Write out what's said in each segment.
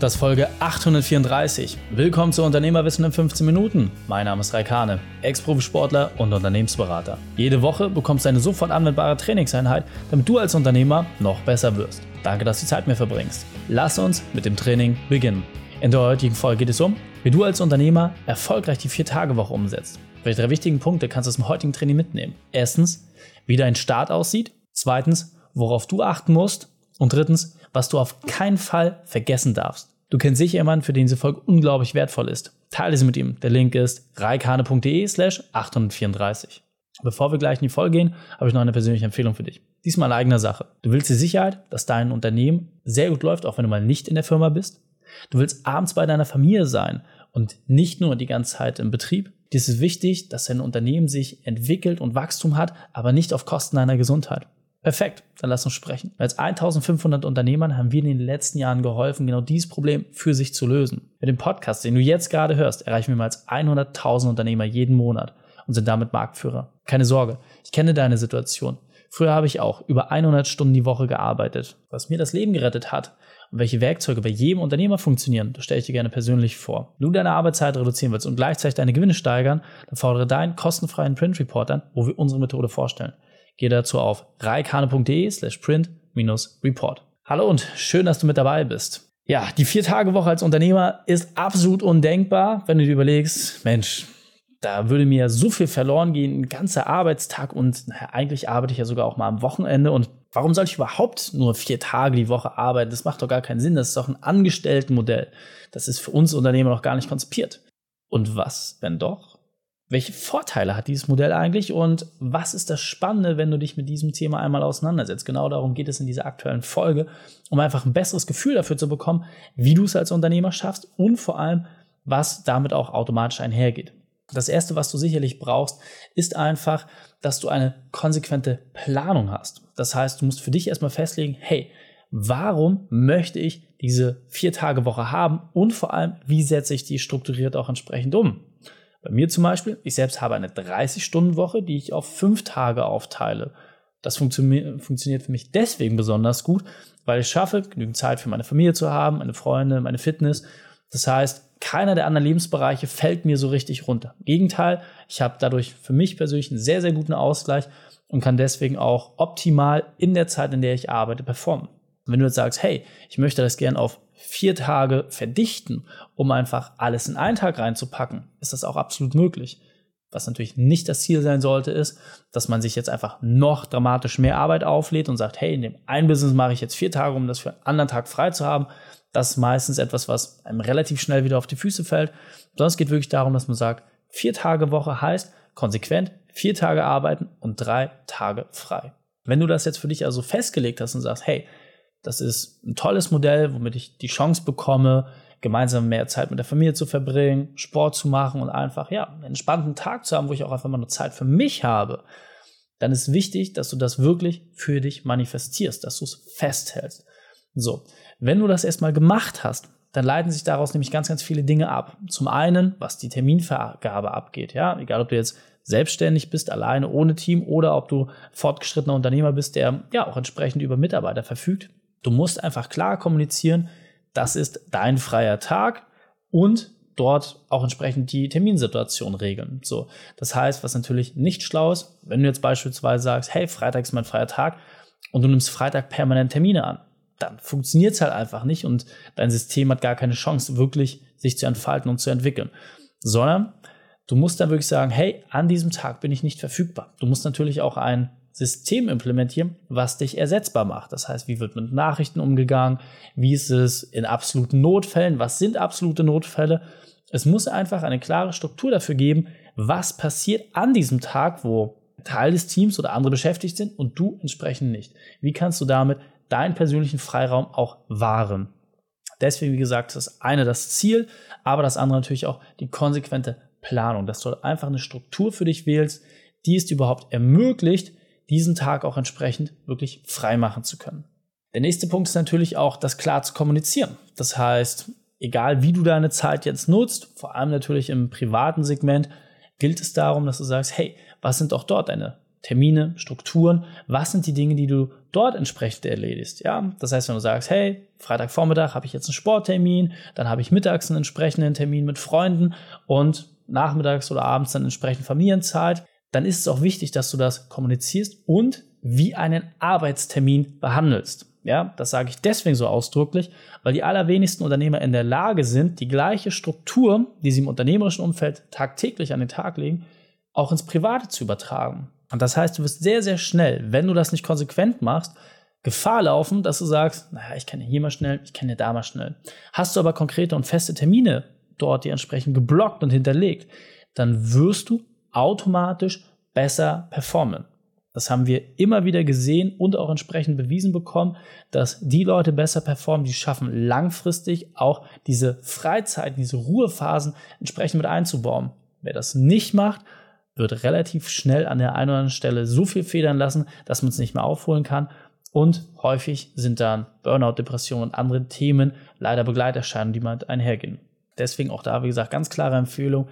Das ist Folge 834. Willkommen zu Unternehmerwissen in 15 Minuten. Mein Name ist Raikane, Ex-Profisportler und Unternehmensberater. Jede Woche bekommst du eine sofort anwendbare Trainingseinheit, damit du als Unternehmer noch besser wirst. Danke, dass du Zeit mit mir verbringst. Lass uns mit dem Training beginnen. In der heutigen Folge geht es um, wie du als Unternehmer erfolgreich die 4-Tage-Woche umsetzt. Welche drei wichtigen Punkte kannst du aus dem heutigen Training mitnehmen? Erstens, wie dein Start aussieht. Zweitens, worauf du achten musst. Und drittens, was du auf keinen Fall vergessen darfst. Du kennst sicher jemanden, für den diese Folge unglaublich wertvoll ist. Teile sie mit ihm. Der Link ist reikane.de slash 834. Bevor wir gleich in die Folge gehen, habe ich noch eine persönliche Empfehlung für dich. Diesmal eigener Sache. Du willst die Sicherheit, dass dein Unternehmen sehr gut läuft, auch wenn du mal nicht in der Firma bist. Du willst abends bei deiner Familie sein und nicht nur die ganze Zeit im Betrieb. Dir ist wichtig, dass dein Unternehmen sich entwickelt und Wachstum hat, aber nicht auf Kosten deiner Gesundheit. Perfekt, dann lass uns sprechen. Als 1500 Unternehmern haben wir in den letzten Jahren geholfen, genau dieses Problem für sich zu lösen. Mit dem Podcast, den du jetzt gerade hörst, erreichen wir mehr als 100.000 Unternehmer jeden Monat und sind damit Marktführer. Keine Sorge, ich kenne deine Situation. Früher habe ich auch über 100 Stunden die Woche gearbeitet. Was mir das Leben gerettet hat und welche Werkzeuge bei jedem Unternehmer funktionieren, das stelle ich dir gerne persönlich vor. Wenn du deine Arbeitszeit reduzieren willst und gleichzeitig deine Gewinne steigern, dann fordere deinen kostenfreien Print Report an, wo wir unsere Methode vorstellen. Geh dazu auf reikane.de slash print-report. Hallo und schön, dass du mit dabei bist. Ja, die Vier-Tage-Woche als Unternehmer ist absolut undenkbar, wenn du dir überlegst, Mensch, da würde mir so viel verloren gehen, ein ganzer Arbeitstag und naja, eigentlich arbeite ich ja sogar auch mal am Wochenende und warum soll ich überhaupt nur vier Tage die Woche arbeiten? Das macht doch gar keinen Sinn. Das ist doch ein Angestelltenmodell. Das ist für uns Unternehmer noch gar nicht konzipiert. Und was, wenn doch? Welche Vorteile hat dieses Modell eigentlich und was ist das Spannende, wenn du dich mit diesem Thema einmal auseinandersetzt? Genau darum geht es in dieser aktuellen Folge, um einfach ein besseres Gefühl dafür zu bekommen, wie du es als Unternehmer schaffst und vor allem, was damit auch automatisch einhergeht. Das erste, was du sicherlich brauchst, ist einfach, dass du eine konsequente Planung hast. Das heißt, du musst für dich erstmal festlegen, hey, warum möchte ich diese vier Tage Woche haben und vor allem, wie setze ich die strukturiert auch entsprechend um? Bei mir zum Beispiel, ich selbst habe eine 30-Stunden-Woche, die ich auf fünf Tage aufteile. Das funktio funktioniert für mich deswegen besonders gut, weil ich schaffe, genügend Zeit für meine Familie zu haben, meine Freunde, meine Fitness. Das heißt, keiner der anderen Lebensbereiche fällt mir so richtig runter. Im Gegenteil, ich habe dadurch für mich persönlich einen sehr, sehr guten Ausgleich und kann deswegen auch optimal in der Zeit, in der ich arbeite, performen. Und wenn du jetzt sagst, hey, ich möchte das gern auf vier Tage verdichten, um einfach alles in einen Tag reinzupacken, ist das auch absolut möglich. Was natürlich nicht das Ziel sein sollte, ist, dass man sich jetzt einfach noch dramatisch mehr Arbeit auflädt und sagt, hey, in dem einen Business mache ich jetzt vier Tage, um das für einen anderen Tag frei zu haben. Das ist meistens etwas, was einem relativ schnell wieder auf die Füße fällt. Sondern es geht wirklich darum, dass man sagt, vier Tage Woche heißt konsequent vier Tage arbeiten und drei Tage frei. Wenn du das jetzt für dich also festgelegt hast und sagst, hey, das ist ein tolles Modell, womit ich die Chance bekomme, gemeinsam mehr Zeit mit der Familie zu verbringen, Sport zu machen und einfach, ja, einen entspannten Tag zu haben, wo ich auch einfach mal nur Zeit für mich habe. Dann ist wichtig, dass du das wirklich für dich manifestierst, dass du es festhältst. So. Wenn du das erstmal gemacht hast, dann leiten sich daraus nämlich ganz, ganz viele Dinge ab. Zum einen, was die Terminvergabe abgeht, ja, egal ob du jetzt selbstständig bist, alleine, ohne Team oder ob du fortgeschrittener Unternehmer bist, der ja auch entsprechend über Mitarbeiter verfügt, Du musst einfach klar kommunizieren, das ist dein freier Tag und dort auch entsprechend die Terminsituation regeln. So, das heißt, was natürlich nicht schlau ist, wenn du jetzt beispielsweise sagst, hey, Freitag ist mein freier Tag und du nimmst Freitag permanent Termine an, dann funktioniert es halt einfach nicht und dein System hat gar keine Chance, wirklich sich zu entfalten und zu entwickeln. Sondern du musst dann wirklich sagen, hey, an diesem Tag bin ich nicht verfügbar. Du musst natürlich auch ein System implementieren, was dich ersetzbar macht. Das heißt, wie wird mit Nachrichten umgegangen? Wie ist es in absoluten Notfällen? Was sind absolute Notfälle? Es muss einfach eine klare Struktur dafür geben, was passiert an diesem Tag, wo Teil des Teams oder andere beschäftigt sind und du entsprechend nicht. Wie kannst du damit deinen persönlichen Freiraum auch wahren? Deswegen, wie gesagt, das eine das Ziel, aber das andere natürlich auch die konsequente Planung, dass du einfach eine Struktur für dich wählst, die es dir überhaupt ermöglicht, diesen Tag auch entsprechend wirklich frei machen zu können. Der nächste Punkt ist natürlich auch, das klar zu kommunizieren. Das heißt, egal wie du deine Zeit jetzt nutzt, vor allem natürlich im privaten Segment, gilt es darum, dass du sagst, hey, was sind auch dort deine Termine, Strukturen, was sind die Dinge, die du dort entsprechend erledigst. Ja, das heißt, wenn du sagst, hey, Freitagvormittag habe ich jetzt einen Sporttermin, dann habe ich mittags einen entsprechenden Termin mit Freunden und nachmittags oder abends dann entsprechend Familienzeit, dann ist es auch wichtig, dass du das kommunizierst und wie einen Arbeitstermin behandelst. Ja, das sage ich deswegen so ausdrücklich, weil die allerwenigsten Unternehmer in der Lage sind, die gleiche Struktur, die sie im unternehmerischen Umfeld tagtäglich an den Tag legen, auch ins Private zu übertragen. Und das heißt, du wirst sehr, sehr schnell, wenn du das nicht konsequent machst, Gefahr laufen, dass du sagst, naja, ich kenne hier mal schnell, ich kenne da mal schnell. Hast du aber konkrete und feste Termine dort, die entsprechend geblockt und hinterlegt, dann wirst du automatisch besser performen. Das haben wir immer wieder gesehen und auch entsprechend bewiesen bekommen, dass die Leute besser performen, die schaffen langfristig auch diese Freizeiten, diese Ruhephasen entsprechend mit einzubauen. Wer das nicht macht, wird relativ schnell an der einen oder anderen Stelle so viel federn lassen, dass man es nicht mehr aufholen kann. Und häufig sind dann Burnout, Depressionen und andere Themen leider Begleiterscheinungen, die mit einhergehen. Deswegen auch da, wie gesagt, ganz klare Empfehlung,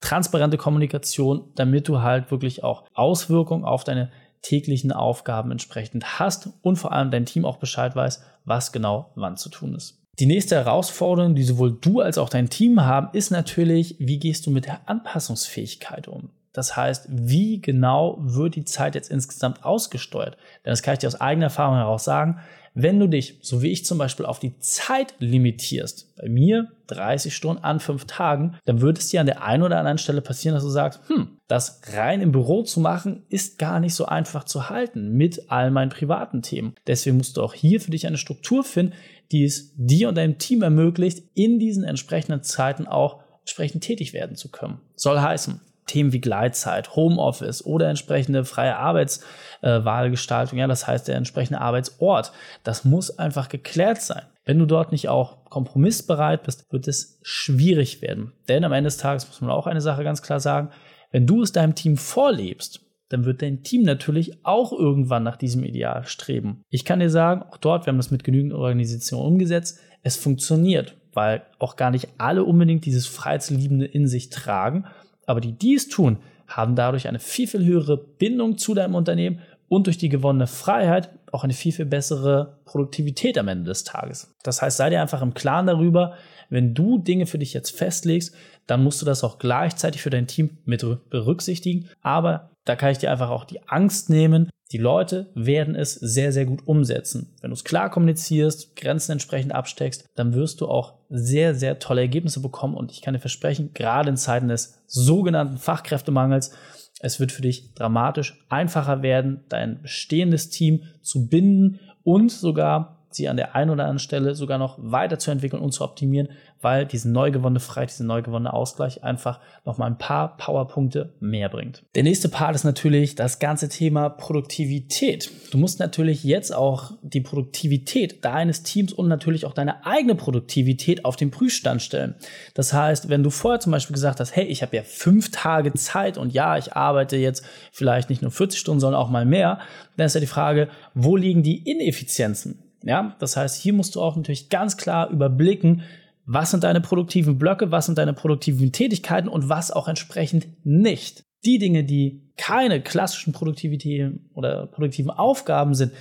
transparente Kommunikation, damit du halt wirklich auch Auswirkungen auf deine täglichen Aufgaben entsprechend hast und vor allem dein Team auch Bescheid weiß, was genau wann zu tun ist. Die nächste Herausforderung, die sowohl du als auch dein Team haben, ist natürlich, wie gehst du mit der Anpassungsfähigkeit um? Das heißt, wie genau wird die Zeit jetzt insgesamt ausgesteuert? Denn das kann ich dir aus eigener Erfahrung heraus sagen. Wenn du dich, so wie ich zum Beispiel, auf die Zeit limitierst, bei mir 30 Stunden an fünf Tagen, dann wird es dir an der einen oder anderen Stelle passieren, dass du sagst, hm, das rein im Büro zu machen, ist gar nicht so einfach zu halten mit all meinen privaten Themen. Deswegen musst du auch hier für dich eine Struktur finden, die es dir und deinem Team ermöglicht, in diesen entsprechenden Zeiten auch entsprechend tätig werden zu können. Soll heißen, Themen wie Gleitzeit, Homeoffice oder entsprechende freie Arbeitswahlgestaltung, äh, ja, das heißt der entsprechende Arbeitsort, das muss einfach geklärt sein. Wenn du dort nicht auch kompromissbereit bist, wird es schwierig werden. Denn am Ende des Tages muss man auch eine Sache ganz klar sagen, wenn du es deinem Team vorlebst, dann wird dein Team natürlich auch irgendwann nach diesem Ideal streben. Ich kann dir sagen, auch dort, wir haben das mit genügend Organisationen umgesetzt, es funktioniert, weil auch gar nicht alle unbedingt dieses Freiheitsliebende in sich tragen aber die dies tun, haben dadurch eine viel, viel höhere Bindung zu deinem Unternehmen und durch die gewonnene Freiheit auch eine viel, viel bessere Produktivität am Ende des Tages. Das heißt, sei dir einfach im Klaren darüber, wenn du Dinge für dich jetzt festlegst, dann musst du das auch gleichzeitig für dein Team mit berücksichtigen. Aber da kann ich dir einfach auch die Angst nehmen. Die Leute werden es sehr, sehr gut umsetzen. Wenn du es klar kommunizierst, Grenzen entsprechend absteckst, dann wirst du auch sehr, sehr tolle Ergebnisse bekommen. Und ich kann dir versprechen, gerade in Zeiten des sogenannten Fachkräftemangels, es wird für dich dramatisch einfacher werden, dein bestehendes Team zu binden und sogar sie an der einen oder anderen Stelle sogar noch weiterzuentwickeln und zu optimieren, weil diese neu gewonnene Freiheit, dieser neu gewonnene Ausgleich einfach noch mal ein paar Powerpunkte mehr bringt. Der nächste Part ist natürlich das ganze Thema Produktivität. Du musst natürlich jetzt auch die Produktivität deines Teams und natürlich auch deine eigene Produktivität auf den Prüfstand stellen. Das heißt, wenn du vorher zum Beispiel gesagt hast, hey, ich habe ja fünf Tage Zeit und ja, ich arbeite jetzt vielleicht nicht nur 40 Stunden, sondern auch mal mehr, dann ist ja die Frage, wo liegen die Ineffizienzen? Ja, das heißt, hier musst du auch natürlich ganz klar überblicken, was sind deine produktiven Blöcke, was sind deine produktiven Tätigkeiten und was auch entsprechend nicht. Die Dinge, die keine klassischen Produktivität oder produktiven Aufgaben sind,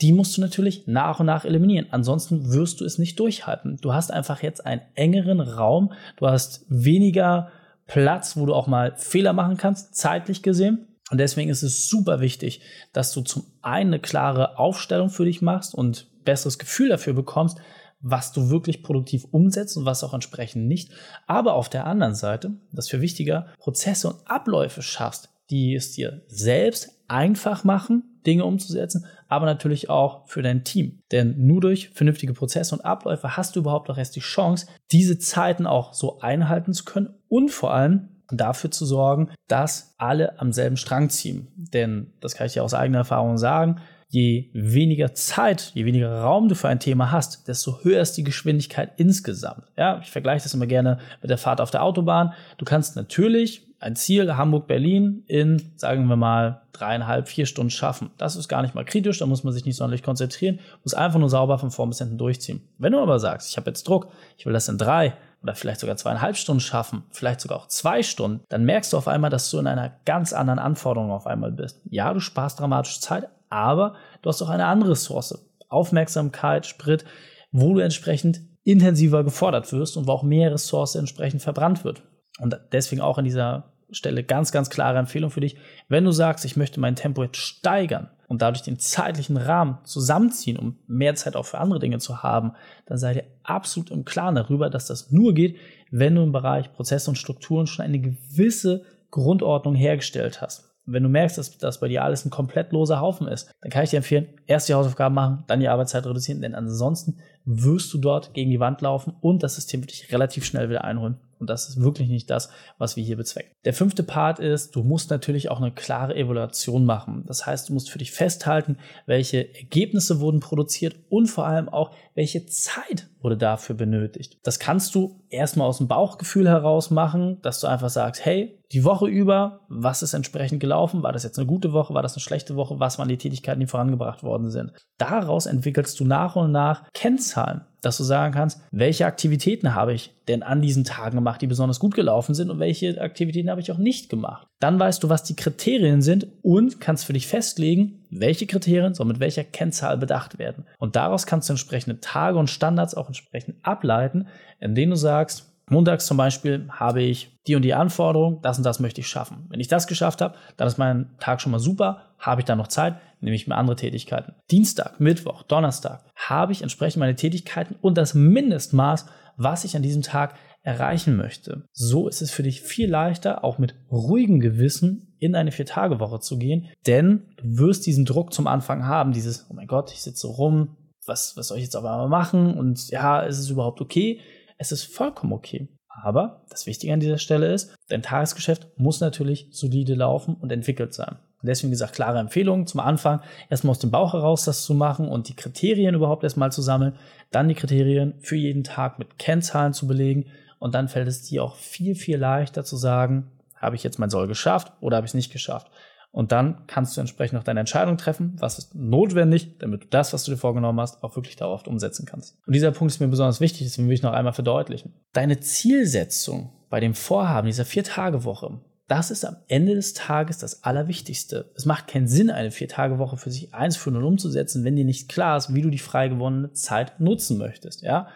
die musst du natürlich nach und nach eliminieren. Ansonsten wirst du es nicht durchhalten. Du hast einfach jetzt einen engeren Raum, du hast weniger Platz, wo du auch mal Fehler machen kannst, zeitlich gesehen. Und deswegen ist es super wichtig, dass du zum einen eine klare Aufstellung für dich machst und besseres Gefühl dafür bekommst, was du wirklich produktiv umsetzt und was auch entsprechend nicht. Aber auf der anderen Seite, das für wichtiger, Prozesse und Abläufe schaffst, die es dir selbst einfach machen, Dinge umzusetzen, aber natürlich auch für dein Team. Denn nur durch vernünftige Prozesse und Abläufe hast du überhaupt auch erst die Chance, diese Zeiten auch so einhalten zu können und vor allem dafür zu sorgen, dass alle am selben Strang ziehen. Denn, das kann ich dir aus eigener Erfahrung sagen, je weniger Zeit, je weniger Raum du für ein Thema hast, desto höher ist die Geschwindigkeit insgesamt. Ja, ich vergleiche das immer gerne mit der Fahrt auf der Autobahn. Du kannst natürlich ein Ziel Hamburg-Berlin in, sagen wir mal, dreieinhalb, vier Stunden schaffen. Das ist gar nicht mal kritisch, da muss man sich nicht sonderlich konzentrieren, muss einfach nur sauber von vorn bis hinten durchziehen. Wenn du aber sagst, ich habe jetzt Druck, ich will das in drei, oder vielleicht sogar zweieinhalb Stunden schaffen, vielleicht sogar auch zwei Stunden, dann merkst du auf einmal, dass du in einer ganz anderen Anforderung auf einmal bist. Ja, du sparst dramatisch Zeit, aber du hast auch eine andere Ressource. Aufmerksamkeit, Sprit, wo du entsprechend intensiver gefordert wirst und wo auch mehr Ressource entsprechend verbrannt wird. Und deswegen auch an dieser Stelle ganz, ganz klare Empfehlung für dich. Wenn du sagst, ich möchte mein Tempo jetzt steigern und dadurch den zeitlichen Rahmen zusammenziehen, um mehr Zeit auch für andere Dinge zu haben, dann sei dir absolut im Klaren darüber, dass das nur geht, wenn du im Bereich Prozesse und Strukturen schon eine gewisse Grundordnung hergestellt hast. Wenn du merkst, dass das bei dir alles ein komplett loser Haufen ist, dann kann ich dir empfehlen, erst die Hausaufgaben machen, dann die Arbeitszeit reduzieren, denn ansonsten wirst du dort gegen die Wand laufen und das System wird dich relativ schnell wieder einholen. Und das ist wirklich nicht das, was wir hier bezwecken. Der fünfte Part ist, du musst natürlich auch eine klare Evaluation machen. Das heißt, du musst für dich festhalten, welche Ergebnisse wurden produziert und vor allem auch, welche Zeit wurde dafür benötigt. Das kannst du erstmal aus dem Bauchgefühl heraus machen, dass du einfach sagst, hey, die Woche über, was ist entsprechend gelaufen? War das jetzt eine gute Woche? War das eine schlechte Woche? Was waren die Tätigkeiten, die vorangebracht worden sind? Daraus entwickelst du nach und nach Kennzahlen dass du sagen kannst, welche Aktivitäten habe ich denn an diesen Tagen gemacht, die besonders gut gelaufen sind und welche Aktivitäten habe ich auch nicht gemacht. Dann weißt du, was die Kriterien sind und kannst für dich festlegen, welche Kriterien soll mit welcher Kennzahl bedacht werden. Und daraus kannst du entsprechende Tage und Standards auch entsprechend ableiten, indem du sagst, Montags zum Beispiel habe ich die und die Anforderung, das und das möchte ich schaffen. Wenn ich das geschafft habe, dann ist mein Tag schon mal super. Habe ich dann noch Zeit, nehme ich mir andere Tätigkeiten. Dienstag, Mittwoch, Donnerstag habe ich entsprechend meine Tätigkeiten und das Mindestmaß, was ich an diesem Tag erreichen möchte. So ist es für dich viel leichter, auch mit ruhigem Gewissen in eine Vier-Tage-Woche zu gehen, denn du wirst diesen Druck zum Anfang haben, dieses, oh mein Gott, ich sitze rum, was, was soll ich jetzt aber machen und ja, ist es überhaupt okay? Es ist vollkommen okay. Aber das Wichtige an dieser Stelle ist, dein Tagesgeschäft muss natürlich solide laufen und entwickelt sein. Deswegen gesagt, klare Empfehlung zum Anfang, erstmal aus dem Bauch heraus das zu machen und die Kriterien überhaupt erstmal zu sammeln, dann die Kriterien für jeden Tag mit Kennzahlen zu belegen und dann fällt es dir auch viel, viel leichter zu sagen, habe ich jetzt mein Soll geschafft oder habe ich es nicht geschafft. Und dann kannst du entsprechend noch deine Entscheidung treffen, was ist notwendig, damit du das, was du dir vorgenommen hast, auch wirklich dauerhaft umsetzen kannst. Und dieser Punkt ist mir besonders wichtig, deswegen will ich noch einmal verdeutlichen. Deine Zielsetzung bei dem Vorhaben dieser Vier-Tage-Woche, das ist am Ende des Tages das Allerwichtigste. Es macht keinen Sinn, eine Vier-Tage-Woche für sich einzuführen und umzusetzen, wenn dir nicht klar ist, wie du die frei gewonnene Zeit nutzen möchtest. Ja?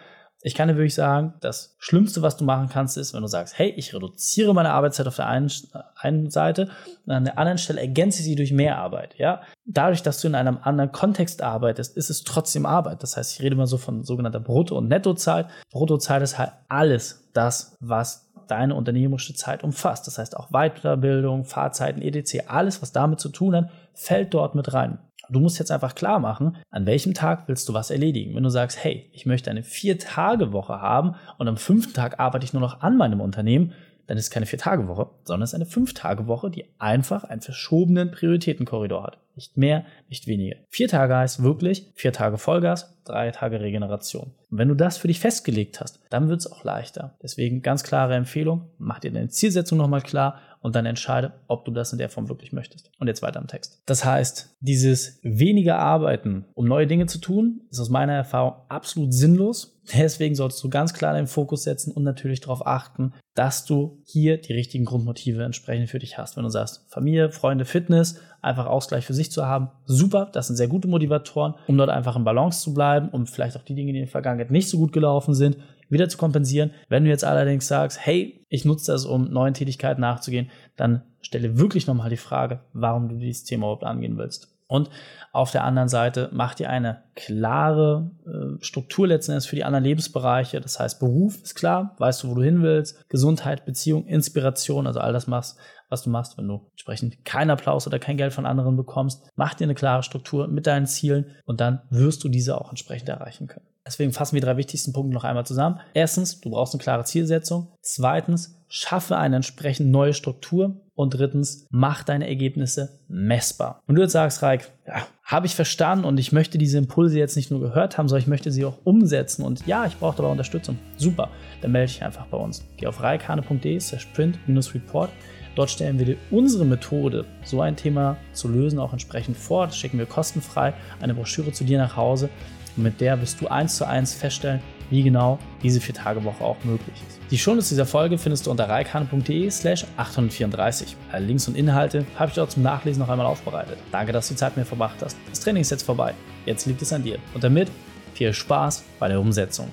Ich kann dir wirklich sagen, das Schlimmste, was du machen kannst, ist, wenn du sagst, hey, ich reduziere meine Arbeitszeit auf der einen, einen Seite und an der anderen Stelle ergänze ich sie durch mehr Arbeit. Ja? Dadurch, dass du in einem anderen Kontext arbeitest, ist es trotzdem Arbeit. Das heißt, ich rede mal so von sogenannter Brutto- und Nettozeit. Bruttozeit ist halt alles das, was deine unternehmerische Zeit umfasst. Das heißt auch Weiterbildung, Fahrzeiten, etc. Alles, was damit zu tun hat, fällt dort mit rein. Du musst jetzt einfach klar machen, an welchem Tag willst du was erledigen. Wenn du sagst, hey, ich möchte eine Vier-Tage-Woche haben und am fünften Tag arbeite ich nur noch an meinem Unternehmen, dann ist es keine Vier-Tage-Woche, sondern es ist eine Fünf-Tage-Woche, die einfach einen verschobenen Prioritätenkorridor hat. Nicht mehr, nicht weniger. Vier Tage heißt wirklich vier Tage Vollgas, drei Tage Regeneration. Und wenn du das für dich festgelegt hast, dann wird es auch leichter. Deswegen ganz klare Empfehlung, mach dir deine Zielsetzung nochmal klar und dann entscheide, ob du das in der Form wirklich möchtest. Und jetzt weiter im Text. Das heißt, dieses weniger Arbeiten, um neue Dinge zu tun, ist aus meiner Erfahrung absolut sinnlos. Deswegen solltest du ganz klar deinen Fokus setzen und natürlich darauf achten, dass du hier die richtigen Grundmotive entsprechend für dich hast. Wenn du sagst, Familie, Freunde, Fitness, einfach Ausgleich für sich zu haben, super, das sind sehr gute Motivatoren, um dort einfach in Balance zu bleiben, um vielleicht auch die Dinge, die in der Vergangenheit nicht so gut gelaufen sind, wieder zu kompensieren. Wenn du jetzt allerdings sagst, hey, ich nutze das, um neuen Tätigkeiten nachzugehen, dann stelle wirklich nochmal die Frage, warum du dieses Thema überhaupt angehen willst. Und auf der anderen Seite mach dir eine klare äh, Struktur letzten Endes für die anderen Lebensbereiche. Das heißt, Beruf ist klar, weißt du, wo du hin willst, Gesundheit, Beziehung, Inspiration, also all das machst, was du machst, wenn du entsprechend keinen Applaus oder kein Geld von anderen bekommst. Mach dir eine klare Struktur mit deinen Zielen und dann wirst du diese auch entsprechend erreichen können. Deswegen fassen wir die drei wichtigsten Punkte noch einmal zusammen. Erstens, du brauchst eine klare Zielsetzung. Zweitens, schaffe eine entsprechend neue Struktur. Und drittens, mach deine Ergebnisse messbar. Und du jetzt sagst, Reik, ja, habe ich verstanden und ich möchte diese Impulse jetzt nicht nur gehört haben, sondern ich möchte sie auch umsetzen. Und ja, ich brauche dabei Unterstützung. Super, dann melde dich einfach bei uns. Geh auf reikane.de print-report. Dort stellen wir dir unsere Methode, so ein Thema zu lösen, auch entsprechend vor. Das schicken wir kostenfrei, eine Broschüre zu dir nach Hause. Und mit der wirst du eins zu eins feststellen, wie genau diese 4-Tage-Woche auch möglich ist. Die Shownotes dieser Folge findest du unter reikane.de slash 834. Alle Links und Inhalte habe ich dort zum Nachlesen noch einmal aufbereitet. Danke, dass du die Zeit mit mir verbracht hast. Das Training ist jetzt vorbei. Jetzt liegt es an dir. Und damit viel Spaß bei der Umsetzung.